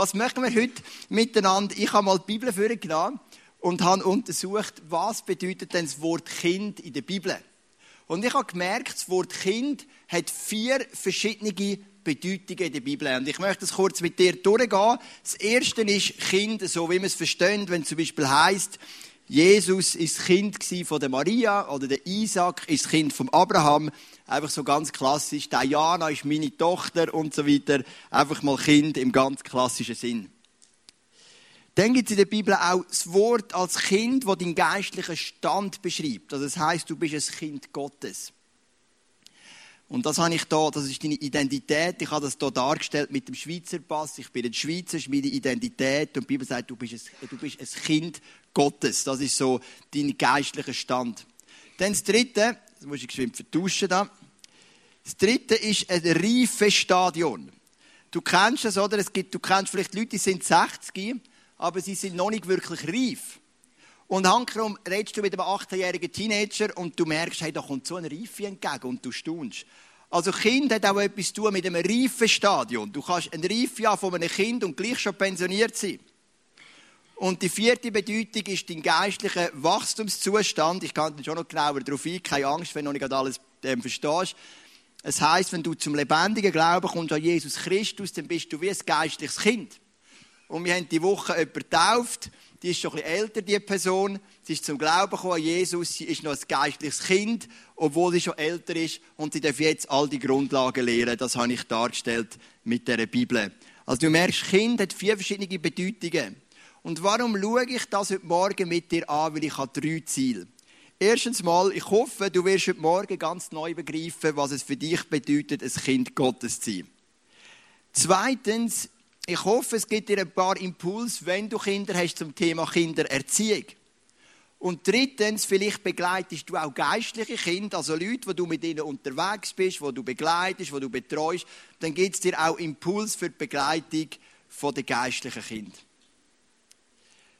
Was machen wir heute miteinander? Ich habe mal die Bibel vorgenommen und habe untersucht, was bedeutet denn das Wort Kind in der Bibel. Und ich habe gemerkt, das Wort Kind hat vier verschiedene Bedeutungen in der Bibel. Und ich möchte das kurz mit dir durchgehen. Das erste ist Kind, so wie man es versteht, wenn es zum Beispiel heißt, Jesus ist Kind von der Maria oder der Isaac ist Kind von Abraham. Einfach so ganz klassisch. Diana ist meine Tochter und so weiter. Einfach mal Kind im ganz klassischen Sinn. Dann gibt es in der Bibel auch das Wort als Kind, das deinen geistlichen Stand beschreibt. Also das heißt, du bist ein Kind Gottes. Und das habe ich da, das ist deine Identität. Ich habe das hier dargestellt mit dem Schweizer Pass. Ich bin ein Schweizer, das ist meine Identität. Und die Bibel sagt, du bist, ein, du bist ein Kind Gottes. Das ist so dein geistlicher Stand. Dann das dritte, das muss ich geschwind vertuschen da. Das dritte ist ein reifes Stadion. Du kennst es, oder? Es gibt, du kennst vielleicht Leute, die sind 60, aber sie sind noch nicht wirklich reif. Und hankerum redest du mit einem 18-jährigen Teenager und du merkst, hey, da kommt so ein Reife entgegen und du staunst. Also Kind hat auch etwas zu tun mit einem reifen Stadion. Du kannst ein Reife haben von einem Kind und gleich schon pensioniert sein. Und die vierte Bedeutung ist dein geistlicher Wachstumszustand. Ich kann schon noch genauer darauf ein, keine Angst, wenn du nicht alles ähm, verstehst. Es heißt, wenn du zum lebendigen Glauben kommst an Jesus Christus, dann bist du wie ein geistliches Kind. Und wir haben die Woche jemanden getauft die ist schon ein bisschen älter, die Person. Sie ist zum Glauben gekommen an Jesus. Sie ist noch ein geistliches Kind, obwohl sie schon älter ist. Und sie darf jetzt all die Grundlagen lehren. Das habe ich dargestellt mit der Bibel. Also du merkst, Kind hat vier verschiedene Bedeutungen. Und warum schaue ich das heute Morgen mit dir an? Weil ich habe drei Ziele. Erstens mal, ich hoffe, du wirst heute Morgen ganz neu begreifen, was es für dich bedeutet, ein Kind Gottes zu sein. Zweitens, ich hoffe, es gibt dir ein paar Impulse, wenn du Kinder hast zum Thema Kindererziehung. Und drittens, vielleicht begleitest du auch geistliche Kinder, also Leute, wo du mit ihnen unterwegs bist, wo du begleitest, wo du betreust. Dann gibt es dir auch Impuls für die Begleitung der geistlichen Kinder.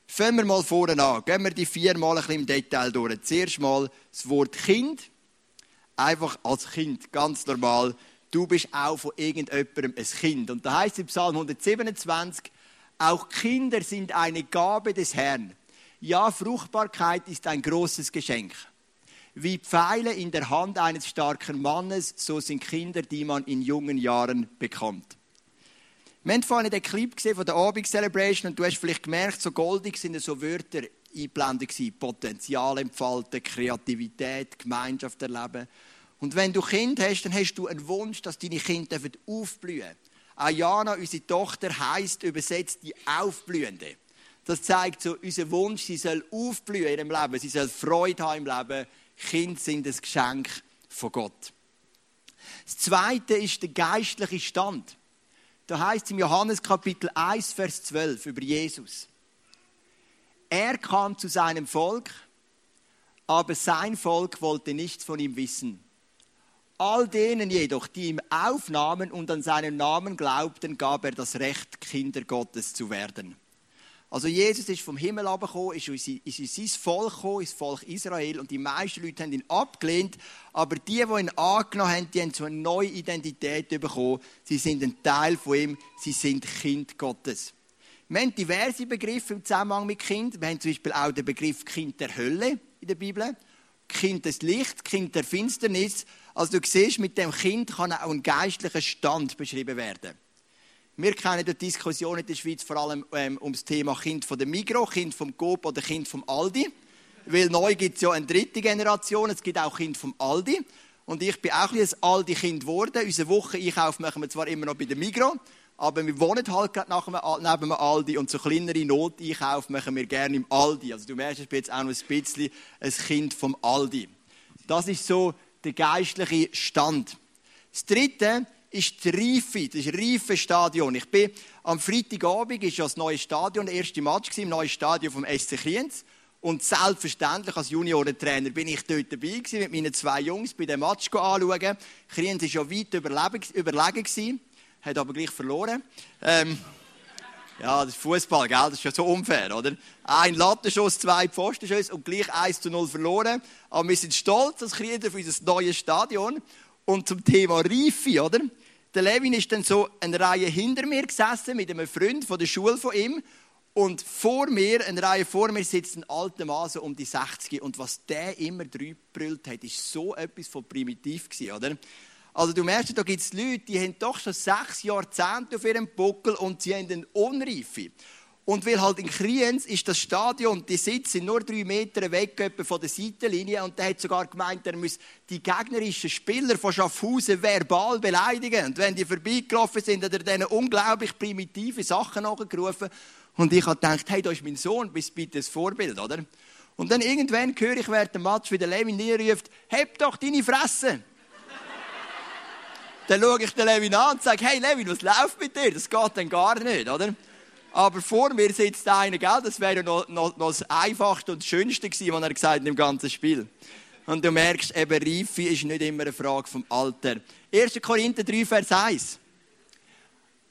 Fangen wir mal vorne an. Gehen wir die vier Mal ein bisschen im Detail durch. Zuerst mal das Wort Kind. Einfach als Kind, ganz normal du bist auch von irgendjemandem ein Kind. Und da heißt es im Psalm 127, auch Kinder sind eine Gabe des Herrn. Ja, Fruchtbarkeit ist ein großes Geschenk. Wie Pfeile in der Hand eines starken Mannes, so sind Kinder, die man in jungen Jahren bekommt. Wir haben vorhin den Clip gesehen von der Abend Celebration und du hast vielleicht gemerkt, so goldig sind so Wörter eingeblendet. Potenzial entfalten, Kreativität, Gemeinschaft erleben. Und wenn du Kind hast, dann hast du einen Wunsch, dass deine Kinder aufblühen Ayana, unsere Tochter, heißt übersetzt die Aufblühende. Das zeigt so unseren Wunsch, sie soll aufblühen in ihrem Leben, sie soll Freude haben im Leben. Kinder sind ein Geschenk von Gott. Das zweite ist der geistliche Stand. Da heißt es im Johannes Kapitel 1, Vers 12 über Jesus. Er kam zu seinem Volk, aber sein Volk wollte nichts von ihm wissen. All denen jedoch, die ihm aufnahmen und an seinen Namen glaubten, gab er das Recht, Kinder Gottes zu werden. Also Jesus ist vom Himmel abgekommen, ist in sein Volk gekommen, ins Volk Israel und die meisten Leute haben ihn abgelehnt, aber die, die ihn angenommen haben, die haben so eine neue Identität bekommen. Sie sind ein Teil von ihm, sie sind Kind Gottes. Wir haben diverse Begriffe im Zusammenhang mit Kind. Wir haben zum Beispiel auch den Begriff Kind der Hölle in der Bibel. Kind des Lichts, Kind der Finsternis. Also du siehst, mit dem Kind kann auch ein geistlicher Stand beschrieben werden. Wir kennen die Diskussion in der Schweiz vor allem ähm, um das Thema Kind von der Migro, Kind vom Coop oder Kind vom Aldi. Weil neu gibt es ja eine dritte Generation, es gibt auch Kind vom Aldi. Und ich bin auch ein Aldi-Kind geworden. Unsere Woche-Einkauf machen wir zwar immer noch bei der Migro, aber wir wohnen halt gerade neben dem Aldi und so kleinere Noteinkauf machen wir gerne im Aldi. Also du merkst, ich bin jetzt auch noch ein bisschen ein Kind vom Aldi. Das ist so der geistliche Stand. Das dritte ist die Reife, das reife Stadion. Ich bin am Freitagabend, ist das neue Stadion, der erste Match im neuen Stadion vom SC Kriens. Und selbstverständlich als Juniorentrainer bin ich dort dabei gewesen, mit meinen zwei Jungs bei dem Match anschauen. Kriens war ja weit überlegen hat aber gleich verloren. Ähm, ja, das ist Fußball, gell? Das ist ja so unfair, oder? Ein Lattenschuss, zwei Pfostenschüsse und gleich 1 zu 0 verloren. Aber wir sind stolz als Krieger für unser neues Stadion. Und zum Thema Reife, oder? Der Levin ist dann so eine Reihe hinter mir gesessen mit einem Freund von der Schule von ihm. Und vor mir, eine Reihe vor mir, sitzt ein alter Mann so um die 60. Und was der immer drüber hat, ist so etwas von primitiv gewesen, oder? Also du merkst, da gibt es Leute, die haben doch schon sechs Jahrzehnte auf ihrem Buckel und sie haben eine Unreife. Und weil halt in Kriens ist das Stadion, die sitzen nur drei Meter weg von der Seitenlinie und der hat sogar gemeint, er muss die gegnerischen Spieler von Schaffhausen verbal beleidigen. Und wenn die vorbeigelaufen sind, hat er denen unglaublich primitive Sachen nachgerufen. Und ich habe gedacht, hey, da ist mein Sohn, bist bitte ein Vorbild, oder? Und dann irgendwann höre ich während dem Match, wie der Levin ruft, heb doch deine Fresse. Dann schaue ich den Levin an und sage, hey Levin, was läuft mit dir? Das geht dann gar nicht, oder? Aber vor mir sitzt einer, gell? das wäre noch, noch, noch das Einfachste und Schönste gewesen, was er gesagt hat im ganzen Spiel. Und du merkst, eben Reife ist nicht immer eine Frage vom Alter. 1. Korinther 3, Vers 1.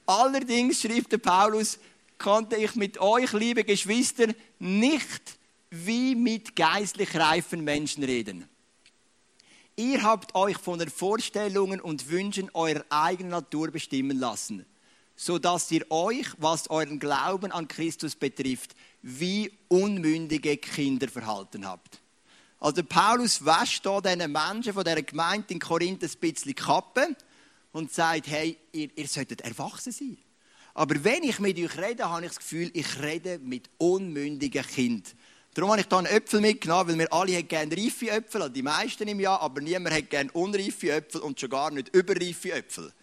Allerdings, schreibt der Paulus, konnte ich mit euch, liebe Geschwister, nicht wie mit geistlich reifen Menschen reden. Ihr habt euch von den Vorstellungen und Wünschen eurer eigenen Natur bestimmen lassen so dass ihr euch, was euren Glauben an Christus betrifft, wie unmündige Kinder verhalten habt. Also Paulus wäscht hier diesen Menschen von dieser Gemeinde in Korinth ein bisschen Kappe und sagt, hey, ihr, ihr solltet erwachsen sein. Aber wenn ich mit euch rede, habe ich das Gefühl, ich rede mit unmündigen Kindern. Darum habe ich hier einen Äpfel mitgenommen, weil wir alle gerne reife Äpfel, also die meisten im Jahr, aber niemand hat gerne unreife Äpfel und schon gar nicht überreife Äpfel.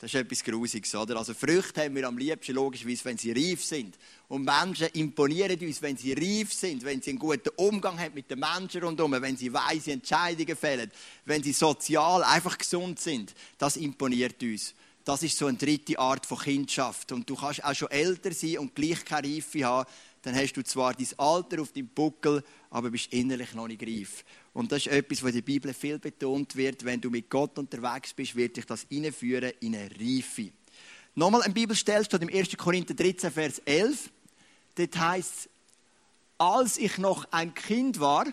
Das ist etwas Grusiges, oder? Also Früchte haben wir am liebsten logischerweise, wenn sie reif sind. Und Menschen imponieren uns, wenn sie reif sind, wenn sie einen guten Umgang haben mit den Menschen rundherum, wenn sie weise Entscheidungen fällen, wenn sie sozial einfach gesund sind. Das imponiert uns. Das ist so eine dritte Art von Kindschaft. Und du kannst auch schon älter sein und gleich keine Reife haben. Dann hast du zwar dein Alter auf deinem Buckel, aber bist innerlich noch nicht reif. Und das ist etwas, was in der Bibel viel betont wird. Wenn du mit Gott unterwegs bist, wird dich das in eine Reife. Nochmal ein Bibelstelle steht im 1. Korinther 13, Vers 11. Dort heißt als ich noch ein Kind war,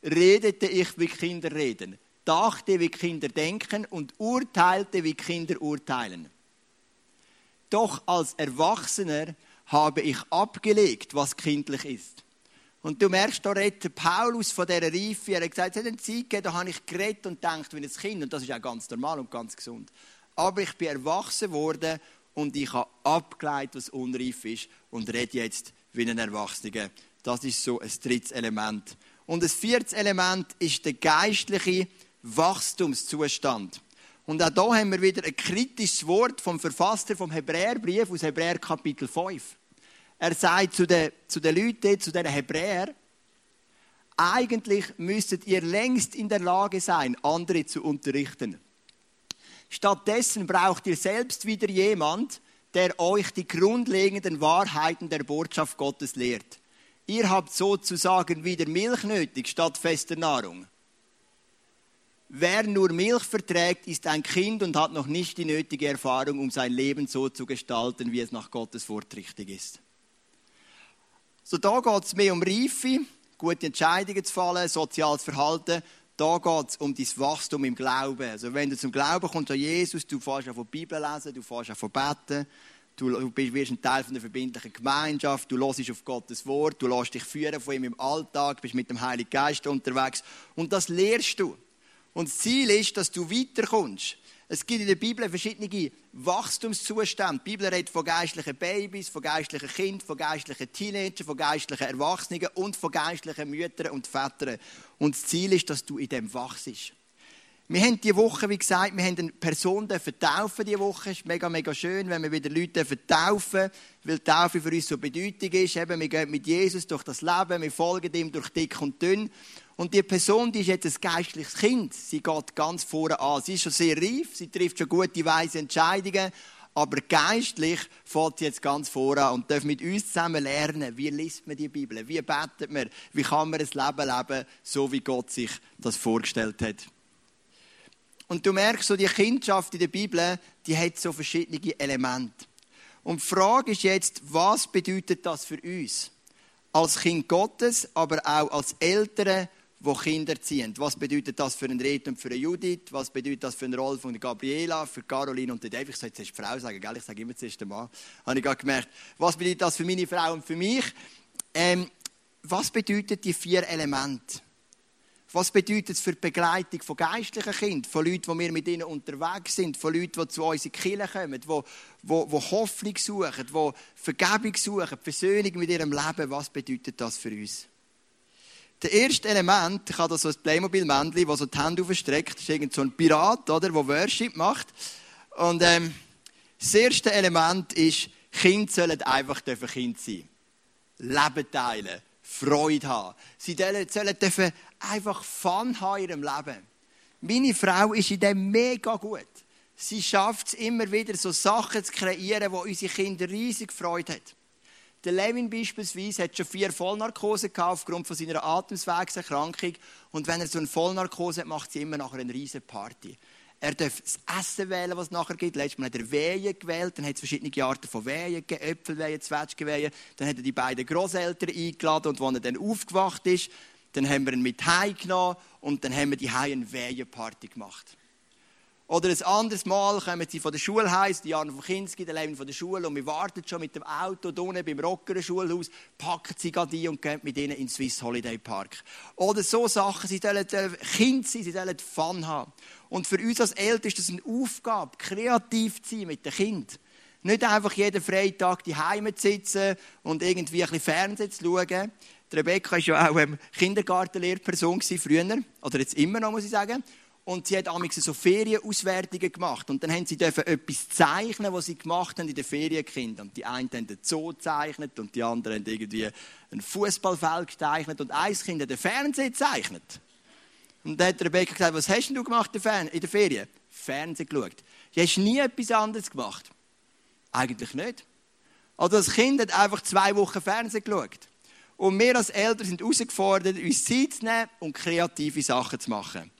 redete ich, wie Kinder reden, dachte, wie Kinder denken und urteilte, wie Kinder urteilen. Doch als Erwachsener habe ich abgelegt, was kindlich ist. Und du merkst, da redet Paulus von dieser Reife. Er hat gesagt, es hat eine Zeit gegeben, da habe ich geredet und gedacht wie ein Kind. Und das ist auch ganz normal und ganz gesund. Aber ich bin erwachsen worden und ich habe abgeleitet, was unreif ist und rede jetzt wie ein Erwachsener. Das ist so ein drittes Element. Und das vierte Element ist der geistliche Wachstumszustand. Und auch da haben wir wieder ein kritisches Wort vom Verfasser vom Hebräerbrief aus Hebräer Kapitel 5 er sagt zu den, zu den Leuten, zu den Hebräern, eigentlich müsstet ihr längst in der Lage sein, andere zu unterrichten. Stattdessen braucht ihr selbst wieder jemand, der euch die grundlegenden Wahrheiten der Botschaft Gottes lehrt. Ihr habt sozusagen wieder Milch nötig statt fester Nahrung. Wer nur Milch verträgt, ist ein Kind und hat noch nicht die nötige Erfahrung, um sein Leben so zu gestalten, wie es nach Gottes Wort richtig ist. So, da geht es mehr um Reife, gute Entscheidungen zu fallen, soziales Verhalten. Da geht es um dein Wachstum im Glauben. Also, wenn du zum Glauben kommst an Jesus, du fährst auch von Bibel lesen, du fährst auch von beten, du wirst ein Teil von der verbindlichen Gemeinschaft, du hörst auf Gottes Wort, du lässt dich führen von ihm im Alltag, bist mit dem Heiligen Geist unterwegs und das lehrst du. Und das Ziel ist, dass du weiterkommst. Es gibt in der Bibel verschiedene Wachstumszustände. Die Bibel redet von geistlichen Babys, von geistlichen Kindern, von geistlichen Teenagern, von geistlichen Erwachsenen und von geistlichen Müttern und Vätern. Und das Ziel ist, dass du in dem wachst. Wir haben diese Woche, wie gesagt, wir haben eine Person taufen diese Woche. Es ist mega, mega schön, wenn wir wieder Leute taufen weil Taufe für uns so Bedeutung ist. Eben, wir gehen mit Jesus durch das Leben, wir folgen ihm durch dick und dünn. Und die Person, die ist jetzt ein geistliches Kind. Sie geht ganz vorne an. Sie ist schon sehr reif, sie trifft schon gute, weise Entscheidungen. Aber geistlich fällt sie jetzt ganz vorne an und darf mit uns zusammen lernen, wie liest man die Bibel, wie betet man, wie kann man ein Leben leben, so wie Gott sich das vorgestellt hat. Und du merkst, so die Kindschaft in der Bibel, die hat so verschiedene Elemente. Und die Frage ist jetzt, was bedeutet das für uns? Als Kind Gottes, aber auch als Eltern, die Kinder ziehen. Was bedeutet das für einen Red und für eine Judith? Was bedeutet das für einen Rolf und Gabriela, für Caroline und den Dave? Ich soll jetzt Frau sagen, gell? ich sage immer zuerst den Mann. Habe ich gerade gemerkt. Was bedeutet das für meine Frau und für mich? Ähm, was bedeutet die vier Elemente? Was bedeutet es für die Begleitung von geistlichen Kindern, von Leuten, die wir mit ihnen unterwegs sind, von Leuten, die zu uns in die Kirche kommen, die, die, die Hoffnung suchen, die Vergebung suchen, Versöhnung mit ihrem Leben? Was bedeutet das für uns? Der erste Element, ich habe da so ein Playmobil-Männchen, das so die Hände aufstreckt, ist irgend so ein Pirat, oder, der Worship macht. Und ähm, das erste Element ist, Kinder sollen einfach Kind sein. Leben teilen, Freude haben. Sie sollen dürfen einfach Fun haben in ihrem Leben. Meine Frau ist in dem mega gut. Sie schafft es immer wieder, so Sachen zu kreieren, wo unsere Kinder riesig Freude haben. Der Levin beispielsweise hat schon vier Vollnarkose gehabt aufgrund von seiner Atemwegserkrankung. Und wenn er so eine Vollnarkose hat, macht sie immer nachher eine riesige Party. Er darf das Essen wählen, was es nachher gibt. Letztes Mal hat er Wehen gewählt. Dann hat es verschiedene Arten von Wehen gegeben. Äpfelwehen, Zwetschgenwehen. Dann hat er die beiden Großeltern eingeladen. Und als er dann aufgewacht ist, dann haben wir ihn mit heimgenommen. Und dann haben wir die eine Wehenparty gemacht. Oder ein anderes Mal kommen sie von der Schule heim, die Jahre von Kinski, der Leben von der Schule, und wir warten schon mit dem Auto unten beim Rockeren Schulhaus, packen sie gerade ein und gehen mit ihnen in den Swiss Holiday Park. Oder so Sachen, sie sollen Kind sein, sie sollen Fun haben. Und für uns als Eltern ist das eine Aufgabe, kreativ zu sein mit dem Kind. Nicht einfach jeden Freitag die Heime zu sitzen und irgendwie ein bisschen Fernsehen zu schauen. Rebecca war ja auch ähm, Kindergartenlehrperson früher, oder jetzt immer noch, muss ich sagen. Und sie hat amigs so Ferienauswertungen gemacht. Und dann haben sie etwas zeichnen, was sie gemacht haben in den Ferienkindern. Und die einen haben den Zoo gezeichnet und die anderen haben irgendwie ein Fußballfeld gezeichnet und ein Kind hat den Fernseher gezeichnet. Und dann hat Rebecca gesagt, was hast du gemacht in der Ferien? Fernsehen geschaut. Du hast nie etwas anderes gemacht. Eigentlich nicht. Also das Kind hat einfach zwei Wochen Fernsehen geschaut. Und wir als Eltern sind herausgefordert, uns Zeit zu nehmen und kreative Sachen zu machen.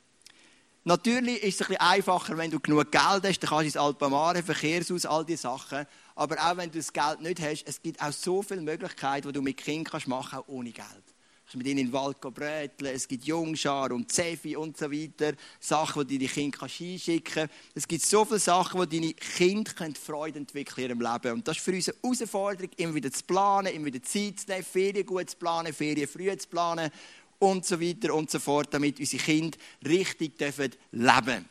Natürlich ist es ein bisschen einfacher, wenn du genug Geld hast, dann kannst du ins Alpamare, Verkehrshaus, all diese Sachen. Aber auch wenn du das Geld nicht hast, es gibt auch so viele Möglichkeiten, die du mit Kindern machen kannst, auch ohne Geld. Du kannst mit ihnen in den Wald bröteln, es gibt Jungschar und Zefi und so weiter. Sachen, die deine Kinder einschicken kannst. Es gibt so viele Sachen, wo deine Kinder Freude entwickeln in ihrem Leben. Und das ist für uns eine Herausforderung, immer wieder zu planen, immer wieder Zeit zu nehmen, Ferien gut zu planen, Ferien früh zu planen und so weiter und so fort, damit unsere Kinder richtig dürfen leben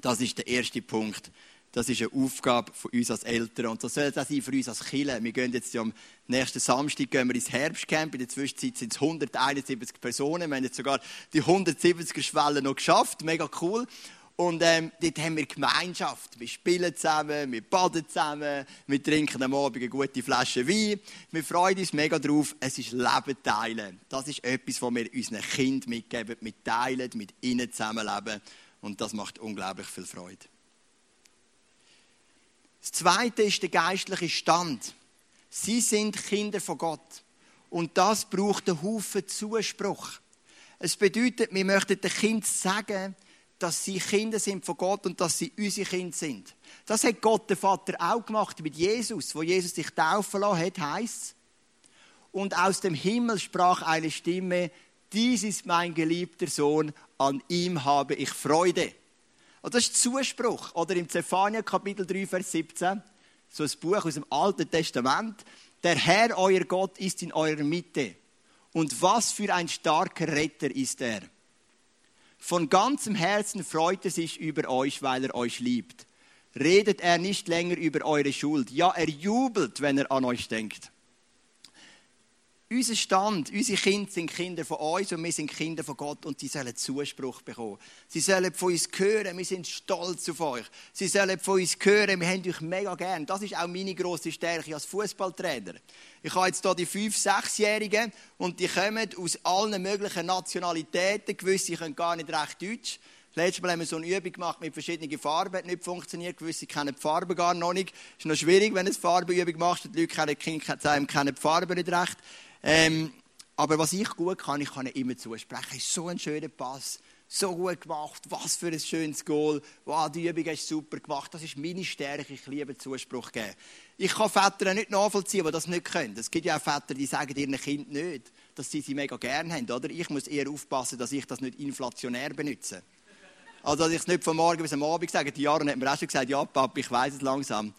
Das ist der erste Punkt. Das ist eine Aufgabe von uns als Eltern. Und das soll auch sein für uns als Kinder. Wir gehen jetzt am nächsten Samstag gehen wir ins Herbstcamp. In der Zwischenzeit sind es 171 Personen. Wir haben jetzt sogar die 170er-Schwelle noch geschafft. Mega cool. Und ähm, dort haben wir Gemeinschaft. Wir spielen zusammen, wir baden zusammen, wir trinken am Abend eine gute Flasche Wein. Wir freuen uns mega drauf. Es ist Leben teilen. Das ist etwas, was wir unseren Kindern mitgeben. Mit teilen, mit ihnen zusammenleben. Und das macht unglaublich viel Freude. Das Zweite ist der geistliche Stand. Sie sind Kinder von Gott. Und das braucht einen Haufen Zuspruch. Es bedeutet, wir möchten den Kind sagen, dass sie Kinder sind von Gott und dass sie unsere Kinder sind. Das hat Gott der Vater auch gemacht mit Jesus, wo Jesus sich taufen lassen hat, heisst Und aus dem Himmel sprach eine Stimme, dies ist mein geliebter Sohn, an ihm habe ich Freude. Und das ist Zuspruch. Oder im Zephania Kapitel 3, Vers 17, so ein Buch aus dem Alten Testament. Der Herr, euer Gott, ist in eurer Mitte. Und was für ein starker Retter ist er. Von ganzem Herzen freut er sich über euch, weil er euch liebt. Redet er nicht länger über eure Schuld. Ja, er jubelt, wenn er an euch denkt. Unser Stand, unsere Kinder sind Kinder von uns und wir sind Kinder von Gott und sie sollen Zuspruch bekommen. Sie sollen von uns hören, wir sind stolz auf euch. Sie sollen von uns hören, wir haben euch mega gern. Das ist auch meine grosse Stärke als Fußballtrainer. Ich habe jetzt hier die fünf, sechsjährigen und die kommen aus allen möglichen Nationalitäten. Gewisse können gar nicht recht Deutsch. Letztes Mal haben wir so eine Übung gemacht mit verschiedenen Farben, hat nicht funktioniert. Gewisse kennen die Farben gar noch nicht. Es ist noch schwierig, wenn du eine Farbenübung machst die Leute kennen, kennen die Farben nicht recht. Ähm, aber was ich gut kann, ich kann immer zusprechen. Es ist so ein schöner Pass. so gut gemacht, was für ein schönes Goal, wow, die Übung du super gemacht, das ist meine Stärke, ich liebe Zuspruch geben. Ich kann Väter nicht nachvollziehen, die das nicht können. Es gibt ja auch Väter, die sagen ihren Kind nicht, dass sie sie mega gerne haben, oder? Ich muss eher aufpassen, dass ich das nicht inflationär benutze. Also, dass ich es nicht von morgen bis am Abend sage. Die Jahre hat mir auch schon gesagt, ja, Papa, ich weiß es langsam.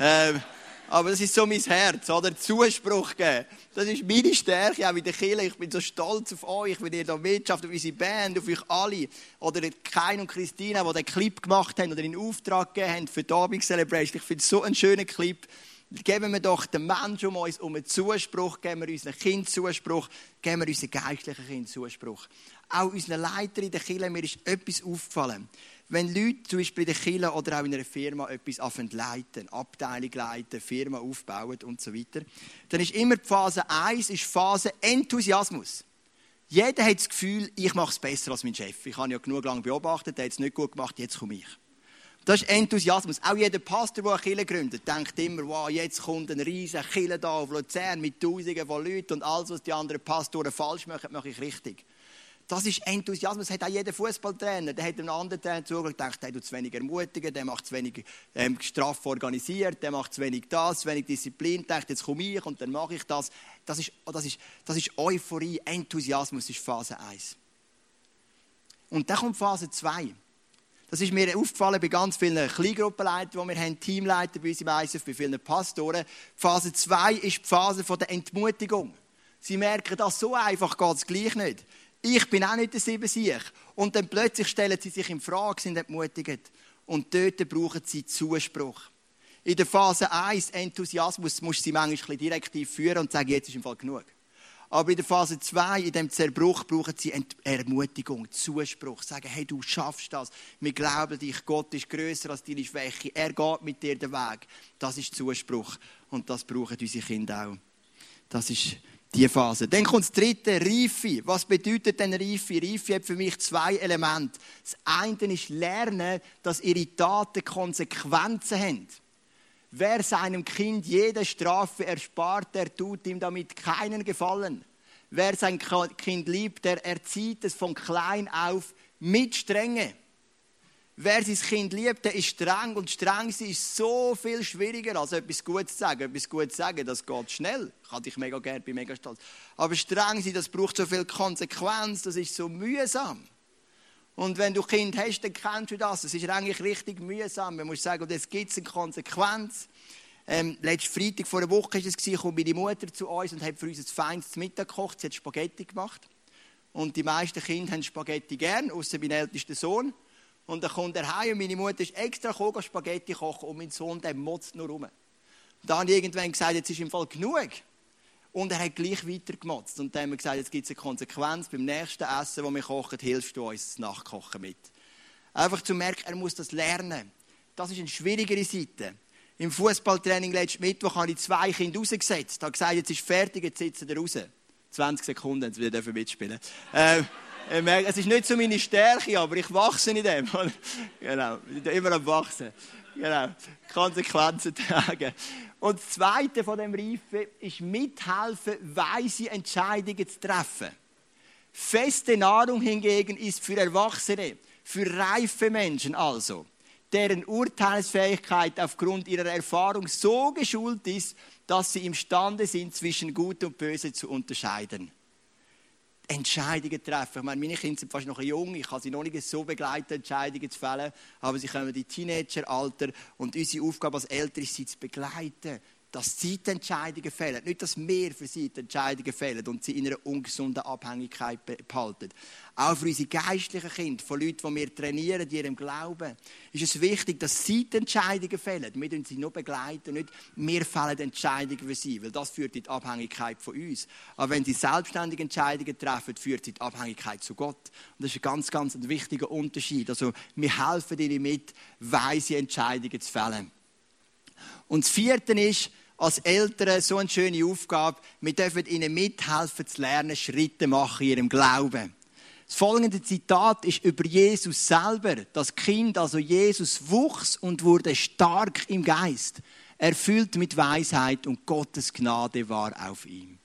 Ähm, aber das ist so mein Herz, oder? Zuspruch geben. Das ist meine Stärke, auch in der Kirche. Ich bin so stolz auf euch, wenn ihr da mitschafft, auf unsere Band, auf euch alle. Oder Kain und Christina, die den Clip gemacht haben oder in Auftrag gegeben haben für die Abend Celebration. Ich finde es so einen schönen Clip. Geben wir doch den Menschen um uns um einen Zuspruch, geben wir unseren Kind Zuspruch, geben wir unseren geistlichen Kind Zuspruch. Auch unseren Leiter in der Kirche, mir ist etwas aufgefallen wenn Leute zum Beispiel in der Kirche oder auch in einer Firma etwas leiten, Abteilung leiten, Firma aufbauen und so weiter, dann ist immer die Phase 1 ist Phase Enthusiasmus. Jeder hat das Gefühl, ich mache es besser als mein Chef. Ich habe ja genug lange beobachtet, der hat es nicht gut gemacht, jetzt komme ich. Das ist Enthusiasmus. Auch jeder Pastor, der eine Kirche gründet, denkt immer, wow, jetzt kommt ein riesen Kirche da auf Luzern mit Tausenden von Leuten und alles, was die anderen Pastoren falsch machen, mache ich richtig. Das ist Enthusiasmus. Das hat auch jeder Fußballtrainer. Der hat einem anderen Trainer zugeschaut gedacht, der tut zu wenig ermutigen, der macht zu wenig ähm, straff organisiert, der macht zu wenig das, zu wenig Disziplin. Denkt, jetzt komme ich und dann mache ich das. Das ist, das ist, das ist Euphorie, Enthusiasmus ist Phase 1. Und dann kommt Phase 2. Das ist mir aufgefallen bei ganz vielen Kleingruppenleitern, die wir haben, Teamleiter bei uns im ISF, bei vielen Pastoren. Phase 2 ist die Phase der Entmutigung. Sie merken, dass so einfach geht es gleich nicht ich bin auch nicht der Siebensieg. Und dann plötzlich stellen sie sich in Frage, sind entmutigt. Und dort brauchen sie Zuspruch. In der Phase 1, Enthusiasmus, musst du sie manchmal direktiv führen und sagen, jetzt ist im Fall genug. Aber in der Phase 2, in dem Zerbruch, brauchen sie Ermutigung, Zuspruch. Sagen, hey, du schaffst das. Wir glauben dich. Gott ist größer als deine Schwäche. Er geht mit dir den Weg. Das ist Zuspruch. Und das brauchen unsere Kinder auch. Das ist die Phase. Dann kommt das dritte, Reife. Was bedeutet denn Reife? Reife hat für mich zwei Elemente. Das eine ist Lernen, dass ihre Taten Konsequenzen haben. Wer seinem Kind jede Strafe erspart, der tut ihm damit keinen Gefallen. Wer sein Kind liebt, der erzieht es von klein auf mit Strenge. Wer sein Kind liebt, der ist streng und streng sein ist so viel schwieriger, als etwas Gutes zu sagen. Etwas Gutes zu sagen, das geht schnell. Ich habe dich mega gerne, bin mega stolz. Aber streng sein, das braucht so viel Konsequenz, das ist so mühsam. Und wenn du Kind hast, dann kennst du das. Es ist eigentlich richtig mühsam. Man muss sagen, jetzt gibt es eine Konsequenz. Ähm, letzten Freitag vor einer Woche war es, kam meine Mutter zu uns und hat für uns ein feines Mittag gekocht. Sie hat Spaghetti gemacht. Und die meisten Kinder haben Spaghetti gern, außer mein ältester Sohn. Und dann kommt er heim und meine Mutter ist extra gekommen, Spaghetti kochen und mein Sohn, der motzt nur rum. Dann habe ich irgendwann gesagt, jetzt ist im Fall genug. Und er hat gleich weiter gemotzt. Und dann haben wir gesagt, jetzt gibt es eine Konsequenz. Beim nächsten Essen, das wir kochen, hilfst du uns das Nachkochen mit. Einfach zu merken, er muss das lernen. Das ist eine schwierigere Seite. Im Fußballtraining letzten Mittwoch habe ich zwei Kinder rausgesetzt. Ich habe gesagt, jetzt ist fertig, jetzt sitzen sie raus. 20 Sekunden, jetzt wieder mitspielen. ähm, es ist nicht so meine Stärke, aber ich wachse in dem. genau, immer am Wachsen. Genau, Konsequenzen tragen. Und das Zweite von dem Reifen ist mithelfen, weise Entscheidungen zu treffen. Feste Nahrung hingegen ist für Erwachsene, für reife Menschen also, deren Urteilsfähigkeit aufgrund ihrer Erfahrung so geschult ist, dass sie imstande sind, zwischen Gut und Böse zu unterscheiden. Entscheidungen treffen. Ich meine, meine Kinder sind fast noch jung, ich kann sie noch nicht so begleiten, Entscheidungen zu fällen, aber sie kommen in Teenageralter. Und unsere Aufgabe als Eltern ist, sie zu begleiten, dass sie die Entscheidungen fällen. Nicht, dass wir für sie die Entscheidungen fällen und sie in einer ungesunden Abhängigkeit behalten. Auch für unsere geistlichen Kinder, von Leuten, die wir trainieren, in ihrem Glauben, ist es wichtig, dass sie die Entscheidungen fällen. Wir dürfen sie nur begleiten, nicht wir fällen Entscheidungen für sie, weil das führt in die Abhängigkeit von uns. Aber wenn sie selbstständige Entscheidungen treffen, führt sie in die Abhängigkeit zu Gott. Und das ist ein ganz, ganz wichtiger Unterschied. Also wir helfen ihnen mit, weise Entscheidungen zu fällen. Und das Vierte ist, als Eltern so eine schöne Aufgabe. Wir dürfen ihnen mithelfen zu lernen, Schritte machen in ihrem Glauben. Das folgende Zitat ist über Jesus selber. Das Kind, also Jesus, wuchs und wurde stark im Geist, erfüllt mit Weisheit und Gottes Gnade war auf ihm.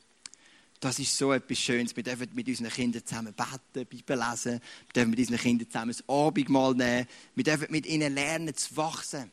Das ist so etwas Schönes. Wir dürfen mit unseren Kindern zusammen beten, Bibel lesen. Wir dürfen mit unseren Kindern zusammen das Abendmahl nehmen. Wir dürfen mit ihnen lernen zu wachsen.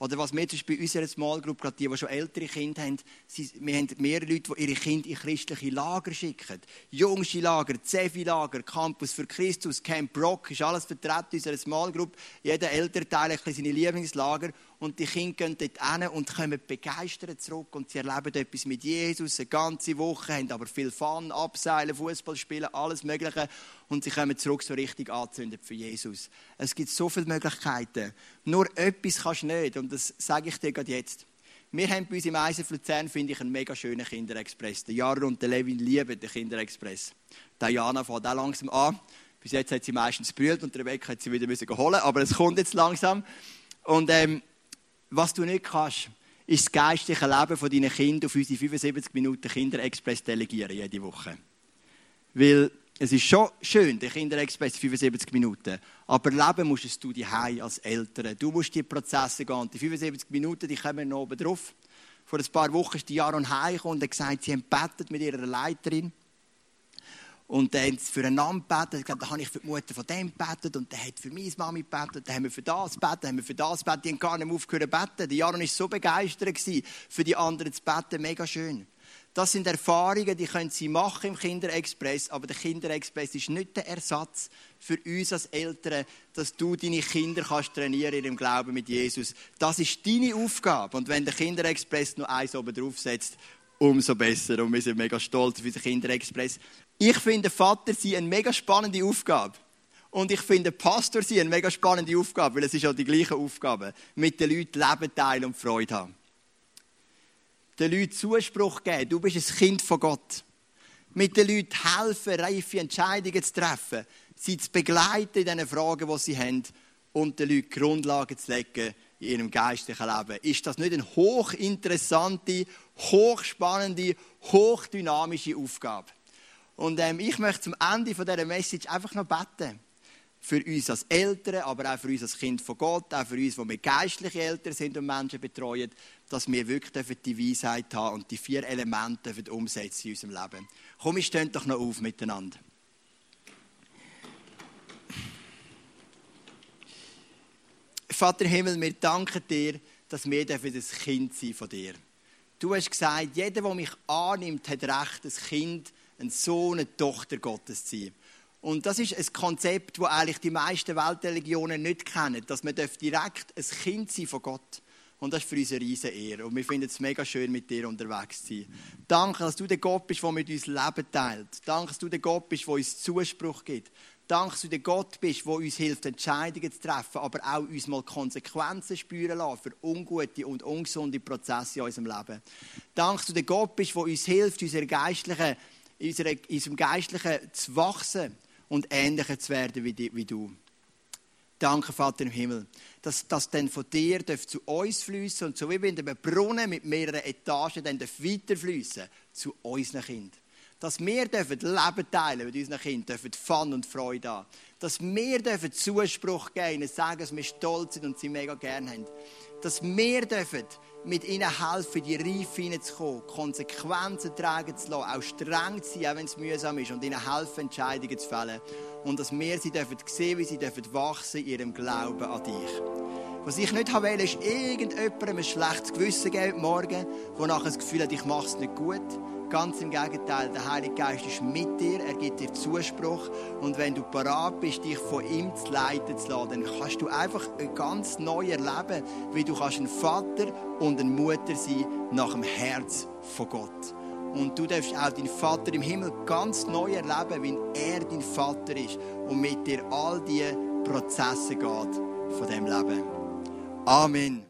Oder was wir zum Beispiel bei unserer Small Group, gerade die, die schon ältere Kinder haben, sie, wir haben mehrere Leute, die ihre Kinder in christliche Lager schicken. Jungsche Lager, Zevi-Lager, Campus für Christus, Camp Rock, ist alles vertreten in unserer Small Group. Jeder Elternteil hat seine Lieblingslager und die Kinder gehen dort hin und kommen begeistert zurück und sie erleben etwas mit Jesus eine ganze Woche, haben aber viel Fun, Abseilen, Fußball spielen, alles Mögliche und sie kommen zurück so richtig angezündet für Jesus. Es gibt so viele Möglichkeiten. Nur etwas kannst du nicht und das sage ich dir gerade jetzt. Wir haben bei uns im Eisen Luzern, finde ich, einen mega schönen Kinderexpress. Der Jara und der Levin lieben den Kinderexpress. Diana fängt auch langsam an. Bis jetzt hat sie meistens brüllt und Rebecca hat sie wieder müssen holen aber es kommt jetzt langsam. Und ähm, was du nicht kannst, ist das geistliche Leben von deinen Kindern auf unsere 75 Minuten Kinderexpress delegieren jede Woche. Weil es ist schon schön, der Kinderexpress 75 Minuten. Aber leben musst du die als Eltern. Du musst die Prozesse gehen. Die 75 Minuten, die kommen noch oben drauf. Vor ein paar Wochen ist die Jaron heimgekommen und hat gesagt, sie haben mit ihrer Leiterin und dann haben sie füreinander gebetet. Dann habe ich für die Mutter von dem gebetet und der hat für meine Mami gebetet. Dann haben wir für das gebetet, haben wir für das gebetet. Die haben gar nicht aufgehört zu beten. Die Jaron war so begeistert, für die anderen zu beten. Mega schön. Das sind Erfahrungen, die können sie machen im Kinderexpress, aber der Kinderexpress ist nicht der Ersatz für uns als Eltern, dass du deine Kinder kannst trainieren in ihrem Glauben mit Jesus. Das ist deine Aufgabe. Und wenn der Kinderexpress noch eins oben drauf setzt, umso besser. Und wir sind mega stolz auf unseren Kinderexpress. Ich finde Vater sein eine mega spannende Aufgabe. Und ich finde Pastor sein eine mega spannende Aufgabe, weil es ist ja die gleiche Aufgabe. Mit den Leuten Leben teilen und Freude haben. Den Leuten Zuspruch geben. Du bist ein Kind von Gott. Mit den Leuten helfen, reife Entscheidungen zu treffen. Sie zu begleiten in den Fragen, die sie haben. Und den Leuten Grundlagen zu legen in ihrem geistlichen Leben. Ist das nicht eine hochinteressante, hochspannende, hochdynamische Aufgabe? Und ähm, ich möchte zum Ende von dieser Message einfach noch beten. Für uns als Eltern, aber auch für uns als Kind von Gott, auch für uns, die wir geistliche Eltern sind und Menschen betreuen, dass wir wirklich die Weisheit haben und die vier Elemente umsetzen in unserem Leben. Komm, wir stehen doch noch auf miteinander. Vater Himmel, wir danken dir, dass wir das Kind sein von dir. Du hast gesagt, jeder, der mich annimmt, hat Recht, ein Kind ein Sohn, eine Tochter Gottes zu sein. Und das ist ein Konzept, das eigentlich die meisten Weltreligionen nicht kennen, dass man direkt ein Kind sein von Gott. Und das ist für uns eine riesige Ehre. Und wir finden es mega schön, mit dir unterwegs zu sein. Danke, dass du der Gott bist, der mit uns Leben teilt. Danke, dass du der Gott bist, der uns Zuspruch gibt. Danke, dass du der Gott bist, der uns hilft, Entscheidungen zu treffen, aber auch uns mal Konsequenzen spüren lassen für ungute und ungesunde Prozesse in unserem Leben. Danke, dass du der Gott bist, der uns hilft, unsere geistlichen in unserem Geistlichen zu wachsen und ähnlicher zu werden wie, wie du. Danke, Vater im Himmel, dass das dann von dir zu uns fließen und so wie in einem Brunnen mit mehreren Etagen dann weiterfließen zu unseren Kindern. Dass wir dürfen Leben teilen mit unseren Kindern, dürfen Fun und Freude haben. Dass wir dürfen Zuspruch geben und sagen, dass wir stolz sind und sie mega gerne haben. Dass wir dürfen mit ihnen helfen, die Reife hineinzukommen, Konsequenzen tragen zu lassen, auch streng zu sein, auch wenn es mühsam ist, und ihnen helfen, Entscheidungen zu fällen. Und dass wir sie dürfen sehen, wie sie dürfen wachsen in ihrem Glauben an dich. Was ich nicht will, ist irgendjemandem ein schlechtes Gewissen geben morgen, der nachher das Gefühl hat, ich mache es nicht gut Ganz im Gegenteil, der Heilige Geist ist mit dir, er gibt dir Zuspruch und wenn du parat bist, dich von ihm zu leiten zu lassen, dann kannst du einfach ein ganz neu erleben, wie du kannst ein Vater und eine Mutter sein nach dem Herz von Gott. Und du darfst auch deinen Vater im Himmel ganz neu erleben, wie er dein Vater ist und mit dir all die Prozesse geht von dem Leben. Amen.